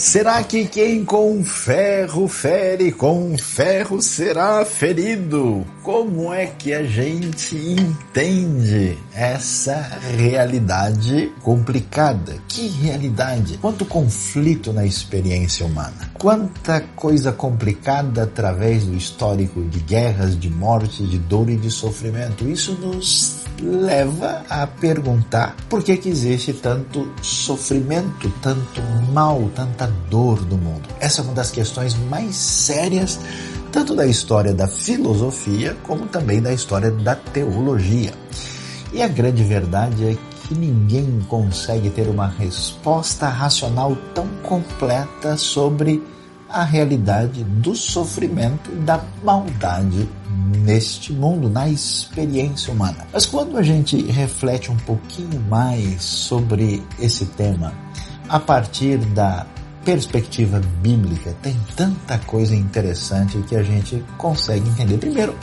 Será que quem com ferro fere, com ferro será ferido? Como é que a gente entende essa realidade complicada? Que realidade? Quanto conflito na experiência humana? Quanta coisa complicada através do histórico de guerras, de morte, de dor e de sofrimento. Isso nos leva a perguntar por que, que existe tanto sofrimento, tanto mal, tanta dor no mundo. Essa é uma das questões mais sérias tanto da história da filosofia como também da história da teologia. E a grande verdade é que ninguém consegue ter uma resposta racional tão completa sobre a realidade do sofrimento e da maldade neste mundo, na experiência humana. Mas quando a gente reflete um pouquinho mais sobre esse tema, a partir da perspectiva bíblica, tem tanta coisa interessante que a gente consegue entender. Primeiro,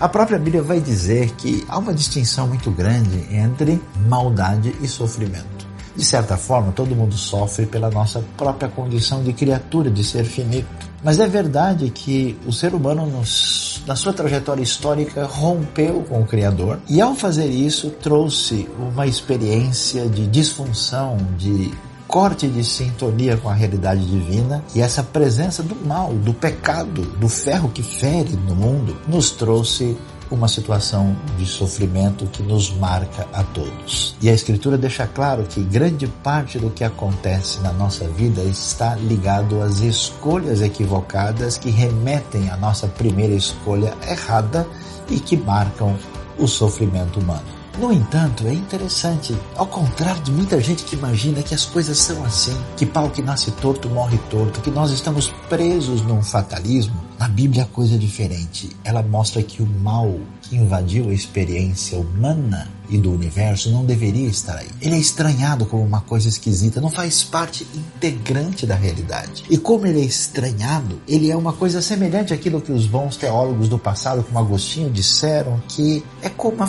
a própria Bíblia vai dizer que há uma distinção muito grande entre maldade e sofrimento. De certa forma, todo mundo sofre pela nossa própria condição de criatura, de ser finito. Mas é verdade que o ser humano, nos, na sua trajetória histórica, rompeu com o Criador e, ao fazer isso, trouxe uma experiência de disfunção, de corte de sintonia com a realidade divina e essa presença do mal, do pecado, do ferro que fere no mundo, nos trouxe uma situação de sofrimento que nos marca a todos. E a Escritura deixa claro que grande parte do que acontece na nossa vida está ligado às escolhas equivocadas que remetem à nossa primeira escolha errada e que marcam o sofrimento humano. No entanto, é interessante, ao contrário de muita gente que imagina que as coisas são assim, que pau que nasce torto morre torto, que nós estamos presos num fatalismo, na Bíblia a coisa é diferente. Ela mostra que o mal que invadiu a experiência humana e do universo não deveria estar aí. Ele é estranhado como uma coisa esquisita, não faz parte integrante da realidade. E como ele é estranhado, ele é uma coisa semelhante àquilo que os bons teólogos do passado, como Agostinho, disseram que é como a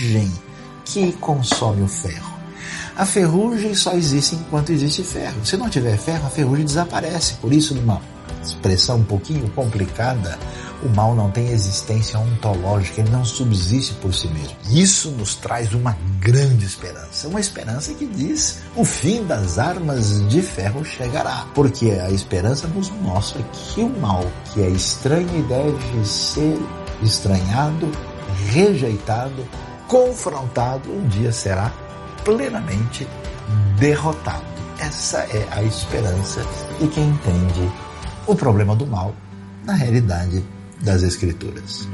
ferrugem que consome o ferro. A ferrugem só existe enquanto existe ferro. Se não tiver ferro, a ferrugem desaparece. Por isso, numa expressão um pouquinho complicada, o mal não tem existência ontológica, ele não subsiste por si mesmo. Isso nos traz uma grande esperança, uma esperança que diz o fim das armas de ferro chegará, porque a esperança nos mostra que o mal, que é estranho e deve ser estranhado, rejeitado, confrontado, um dia será plenamente derrotado. Essa é a esperança de quem entende o problema do mal na realidade das Escrituras.